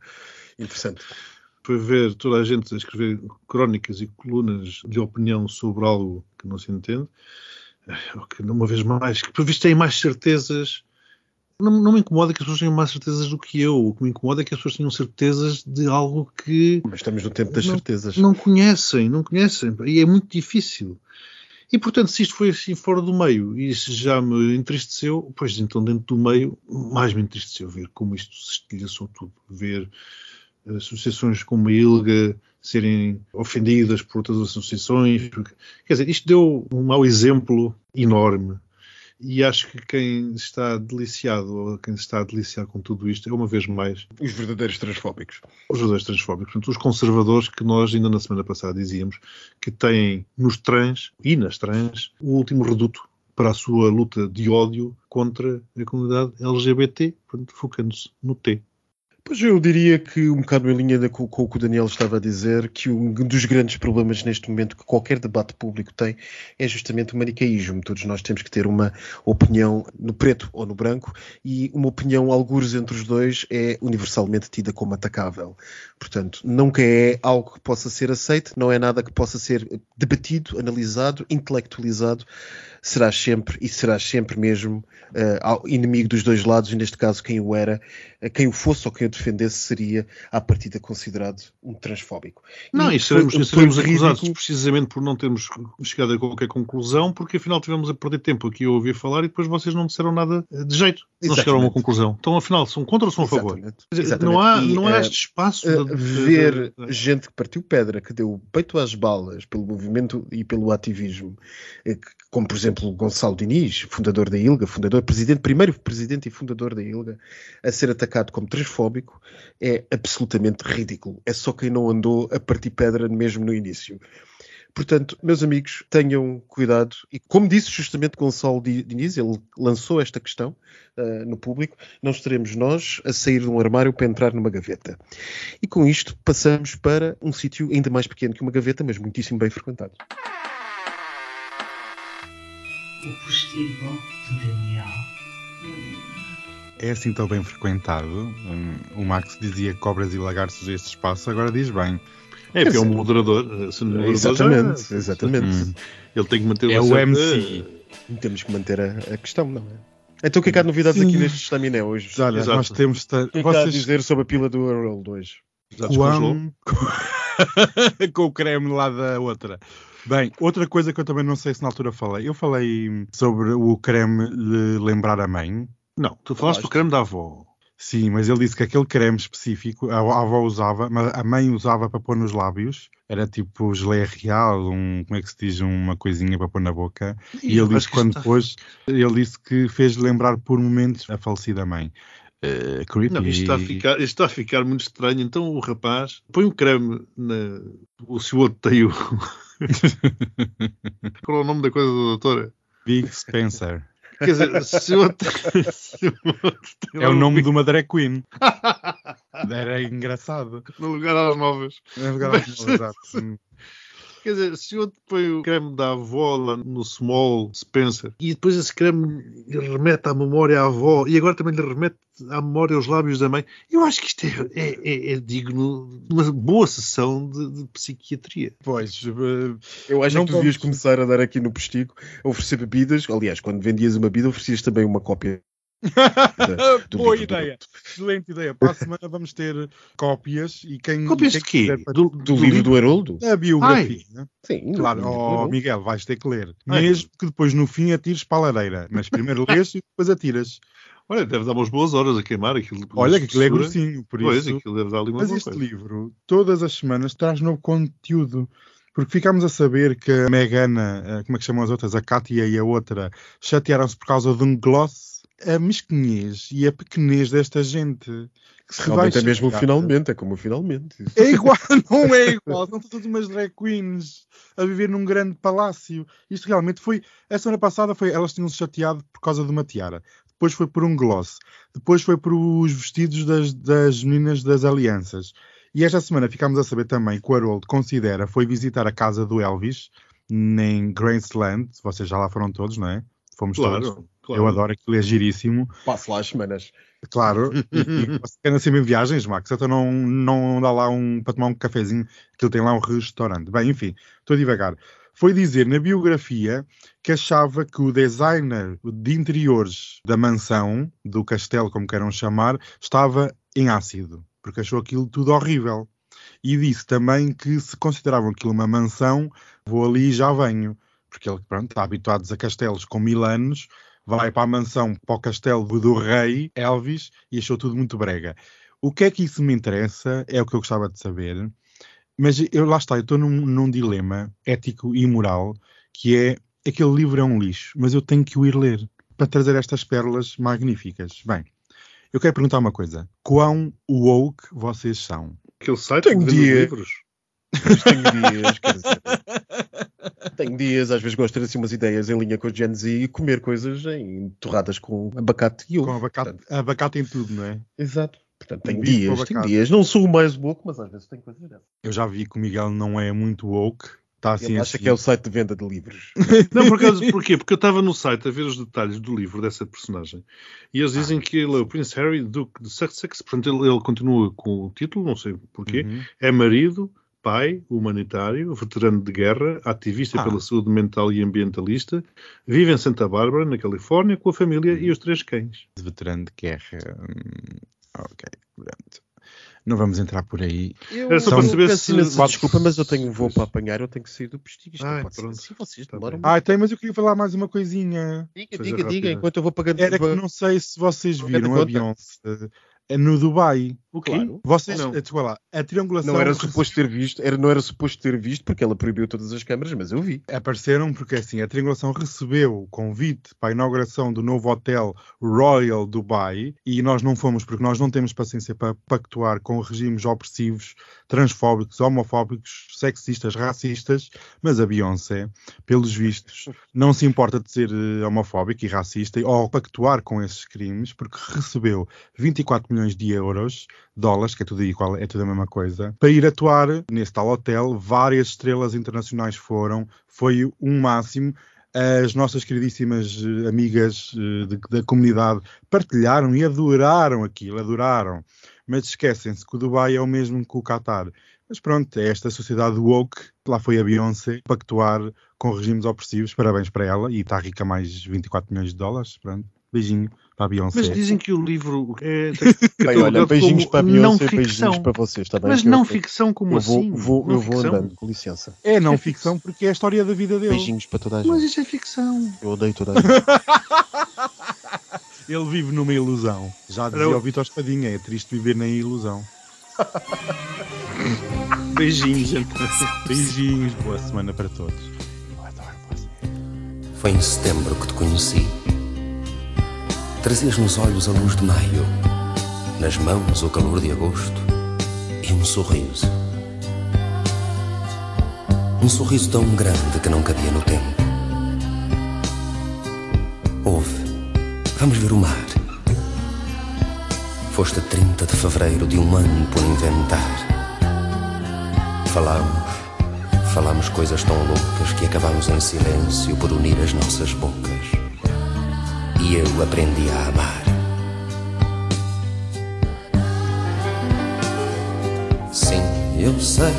interessante. Foi ver toda a gente a escrever crónicas e colunas de opinião sobre algo que não se entende, eh, que uma vez mais, que por visto têm mais certezas. Não, não, me incomoda que as pessoas tenham mais certezas do que eu. O que me incomoda é que as pessoas tenham certezas de algo que. Mas estamos no tempo das não, certezas. Não conhecem, não conhecem. E é muito difícil. E, portanto, se isto foi assim fora do meio e isso já me entristeceu, pois então dentro do meio mais me entristeceu ver como isto se estilhaçou tudo. Ver associações como a ILGA serem ofendidas por outras associações. Quer dizer, isto deu um mau exemplo enorme e acho que quem está deliciado, ou quem está a deliciar com tudo isto, é uma vez mais. Os verdadeiros transfóbicos. Os verdadeiros transfóbicos. Portanto, os conservadores que nós, ainda na semana passada, dizíamos que têm nos trans e nas trans o último reduto para a sua luta de ódio contra a comunidade LGBT, focando-se no T. Pois eu diria que, um bocado em linha com, com, o que o Daniel estava a dizer, que um dos grandes problemas neste momento que qualquer debate público tem é justamente o manicaísmo. Todos nós temos que ter uma opinião no preto ou no branco e uma opinião, algures entre os dois, é universalmente tida como atacável. Portanto, nunca é algo que possa ser aceito, não é nada que possa ser debatido, analisado, intelectualizado serás sempre e serás sempre mesmo uh, inimigo dos dois lados, e neste caso quem o era, uh, quem o fosse ou quem o defendesse seria à partida considerado um transfóbico. Não, e, e seremos, foi, seremos foi acusados ridículo... precisamente por não termos chegado a qualquer conclusão, porque afinal tivemos a perder tempo aqui a ouvir falar e depois vocês não disseram nada eh, de jeito, não Exatamente. chegaram a uma conclusão. Então afinal, são contra ou são a favor? Exatamente. Não há, e, não há este espaço uh, de, ver de... gente que partiu pedra, que deu peito às balas pelo movimento e pelo ativismo, como por exemplo exemplo, Gonçalo Diniz, fundador da ILGA, fundador, presidente, primeiro presidente e fundador da ILGA, a ser atacado como transfóbico, é absolutamente ridículo. É só quem não andou a partir pedra mesmo no início. Portanto, meus amigos, tenham cuidado. E como disse justamente Gonçalo Diniz, ele lançou esta questão uh, no público, não estaremos nós a sair de um armário para entrar numa gaveta. E com isto passamos para um sítio ainda mais pequeno que uma gaveta, mas muitíssimo bem frequentado o postigo de Daniel. É assim tão bem frequentado. Hum, o Max dizia cobras e lagartos este espaço, agora diz bem. É, porque é um moderador. Eh, moderador exatamente, já... exatamente. Hum. Ele tem que manter É o. MC. Temos que manter a, a, questão, não é? Então o que é que há de novidades Sim. aqui neste estaminé hoje? Olha, Exato. nós temos... O que é que Vocês... há a dizer sobre a pila do Earl 2? Quão... Com o creme lá da outra. Bem, outra coisa que eu também não sei se na altura falei. Eu falei sobre o creme de lembrar a mãe. Não, tu falaste do creme da avó. Sim, mas ele disse que aquele creme específico a avó usava, mas a mãe usava para pôr nos lábios. Era tipo geleia real, um, como é que se diz, uma coisinha para pôr na boca. E, e ele disse que quando está... pôs, ele disse que fez lembrar por momentos a falecida mãe. Uh, creepy. Não, isto está, a ficar, isto está a ficar muito estranho. Então o rapaz põe um creme na. O se o outro tem o. Qual é o nome da coisa da doutora? Big Spencer. Quer dizer, se outro. se outro tem É o nome de uma drag queen. Era engraçado. No lugar às novas. É legal, Mas- exato. Quer dizer, se outro põe o creme da avó lá no Small Spencer e depois esse creme lhe remete à memória à avó e agora também lhe remete à memória aos lábios da mãe, eu acho que isto é, é- é- é digno de uma boa sessão de, de psiquiatria. Pois, eh, Eu acho Não que tu devias começar a dar aqui no postigo, a oferecer bebidas. Aliás, quando vendias uma bebida, oferecias também uma cópia. Da- boa ideia. Excelente ideia. Para a semana vamos ter cópias e quem. Cópias de quê? Do, Do livro do Haroldo? A biografia. né? Sim. Claro, Haroldo. Miguel, vais ter que ler. Ai. Mesmo que depois no fim atires para a lareira. Mas primeiro lês e depois atiras. Olha, deve dar umas boas horas a queimar aquilo. Olha que aquilo é grossinho, por Pois, isso. aquilo deve dar ali uma Mas este coisa. livro, todas as semanas, traz novo conteúdo. Porque ficámos a saber que a Megana, eh, como é que chamam as outras, a Kátia e a outra, chatearam-se por causa de um gloss. A mesquinhez e a pequenez desta gente. Que se vai Realmente é mesmo o finalmente, é como o finalmente. É igual, não é igual. São todas umas drag queens a viver num grande palácio. Isto realmente foi. A semana passada foi. Elas tinham-se chateado por causa de uma tiara. Depois foi por um gloss. Depois foi por os vestidos das, das meninas das alianças. E esta semana ficámos a saber também que o Harold considera foi visitar a casa do Elvis em Graceland. Vocês já lá foram todos, não é? Fomos todos. Claro, claro. Eu adoro aquilo, é giríssimo. Passo lá as semanas. Claro, e, e você quer sempre em viagens, Max, então não, não dá lá um, para tomar um cafezinho, que ele tem lá um restaurante. Bem, enfim, estou a divagar. Foi dizer na biografia que achava que o designer de interiores da mansão, do castelo, como queiram chamar, estava em ácido, porque achou aquilo tudo horrível. E disse também que se consideravam aquilo uma mansão, vou ali e já venho. Porque ele, pronto, está habituado a castelos com mil anos, vai para a mansão, para o castelo do rei Elvis e achou tudo muito brega. O que é que isso me interessa? É o que eu gostava de saber. Mas eu lá está, eu estou num, num dilema ético e moral que é aquele livro é um lixo, mas eu tenho que o ir ler para trazer estas pérolas magníficas. Bem, eu quero perguntar uma coisa: quão woke vocês são? Aquele site que dia. livros. Mas tenho dias, quer dizer. Tenho dias, às vezes gosto de ter assim umas ideias em linha com o Gen Z e comer coisas em torradas com abacate e ovo. Com abacate, Portanto, abacate em tudo, não é? exato. Portanto, com dias, abacate. dias. Não sou o mais woke, mas às vezes tenho coisas dessas. Eu já vi que o Miguel não é muito woke. Está assim Ele a acha que é o site de venda de livros. Não, por acaso, porquê? Porque eu estava no site a ver os detalhes do livro dessa personagem e eles dizem que ele é o Prince Harry, Duque de Sussex, portanto ele, ele continua com o título, não sei porquê. Uhum. É marido, pai, humanitário, veterano de guerra, ativista Ah. pela saúde mental e ambientalista, vive em Santa Bárbara, na Califórnia, com a família e os três cães. veterano de guerra. hum, ok, pronto. Não vamos entrar por aí. Era só para saber se... imensa desculpa, mas eu tenho um voo para apanhar, eu tenho que sair do Ai, ser pronto. assim, vocês Tá demoram. Ah, tem, mas eu queria falar mais uma coisinha. Diga, diga, diga, enquanto eu vou pagando. Era que não sei se vocês viram a. Beyoncé no Dubai. O quê? Claro. Vocês, Não. eh, desculpa lá, a triangulação Não era suposto ter visto, era, não era suposto ter visto porque ela proibiu todas as câmaras, mas eu vi. apareceram porque assim, a triangulação recebeu o convite para a inauguração do novo hotel Royal Dubai e nós não fomos porque nós não temos paciência para pactuar com regimes opressivos, transfóbicos, homofóbicos, sexistas, racistas, mas a Beyoncé, pelos vistos, não se importa de ser eh, homofóbica e racista ou pactuar com esses crimes porque recebeu 24 milhões de euros, dólares, que é tudo igual, é tudo a mesma coisa, para ir atuar nesse tal hotel. Várias estrelas internacionais foram, foi um máximo. As nossas queridíssimas eh, amigas eh, de- da comunidade partilharam e adoraram aquilo, adoraram. Mas esquecem-se que o Dubai é o mesmo que o Qatar. Mas pronto, é esta sociedade woke, lá foi a Beyoncé pactuar com regimes opressivos, parabéns para ela, e está rica mais 24 milhões de dólares, pronto. Beijinho para a Beyoncé. Mas dizem que o livro é Bem, olha, beijinhos para a não Beyoncé, beijinhos ficção. para vocês, está bem? Mas não ficção como eu vou, assim? vou, Não eu vou ficção? andando, com licença. É não ficção porque é a história da vida dele. Beijinhos para toda a Mas gente. isso é ficção. Eu odeio toda a gente. Ele vive numa ilusão. Já dizia o- Vitor Espadinha, é triste viver na ilusão. Beijinhos, então. Beijinhos, boa semana para todos. Foi em setembro que te conheci. Trazias nos olhos a luz de maio, nas mãos o calor de agosto e um sorriso. Um sorriso tão grande que não cabia no tempo. Houve Vamos ver o mar. Foste 30 de fevereiro de um ano por inventar. Falamos, falamos coisas tão loucas que acabamos em silêncio por unir as nossas bocas. E eu aprendi a amar. Sim, eu sei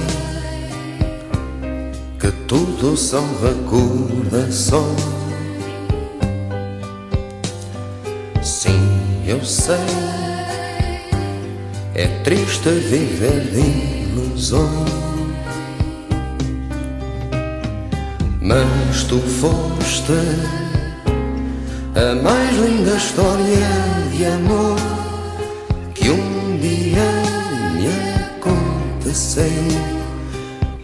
que tudo são recordações. Sim, eu sei. É triste viver de ilusões. Mas tu foste a mais linda história de amor que um dia me aconteceu.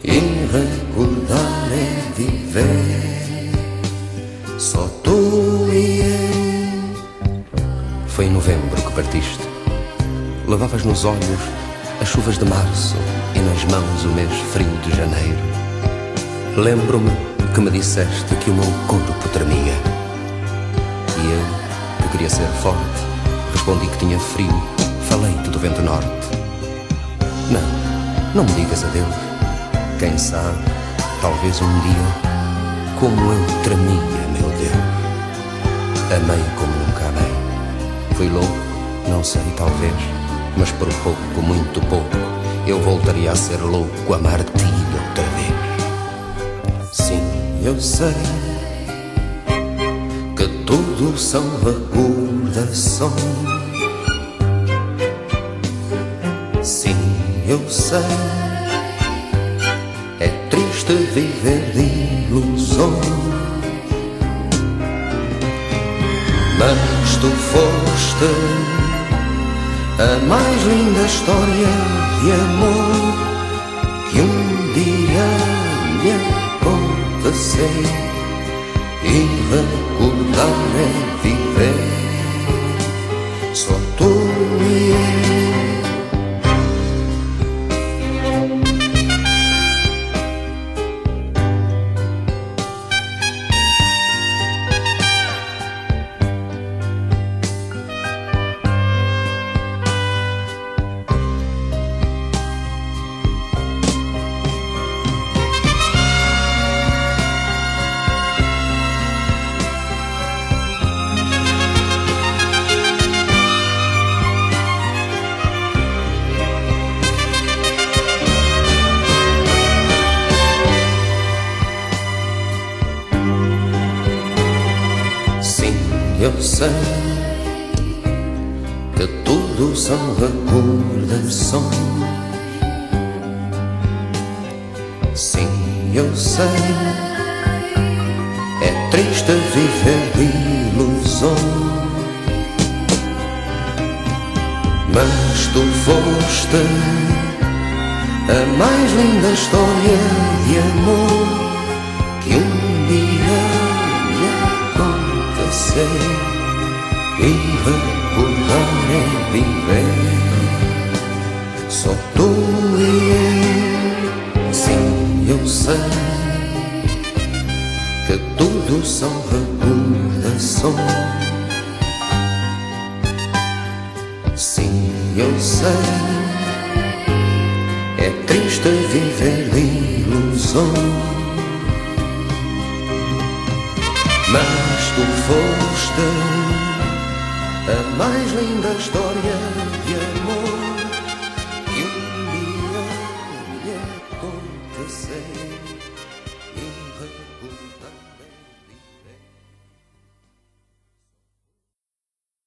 E recordar é viver, só tu e eu. Foi em novembro que partiste. Levavas nos olhos as chuvas de março e nas mãos o mês frio de janeiro. Lembro-me que me disseste que o meu corpo tremia. Eu, que queria ser forte, respondi que tinha frio. Falei-te do vento norte. Não, não me digas adeus. Quem sabe, talvez um dia, como eu tremia, meu Deus. Amei como nunca amei. Fui louco, não sei, talvez, mas por pouco, muito pouco, eu voltaria a ser louco, amar-te outra vez. Sim, eu sei tudo são recordações. Sim, eu sei. É triste viver de ilusões. Mas tu foste a mais linda história de amor que um dia me aconteceu. E recordar é viver, só tu e sei que tudo são recordações. Sim, eu sei. É triste viver de ilusões. Mas tu foste a mais linda história de amor que um dia me aconteceu e recordar é viver. Só tu e eu, sim, eu sei que tudo são recordações. Sim, eu sei. É triste viver ilusões. Mas tu foste a mais linda história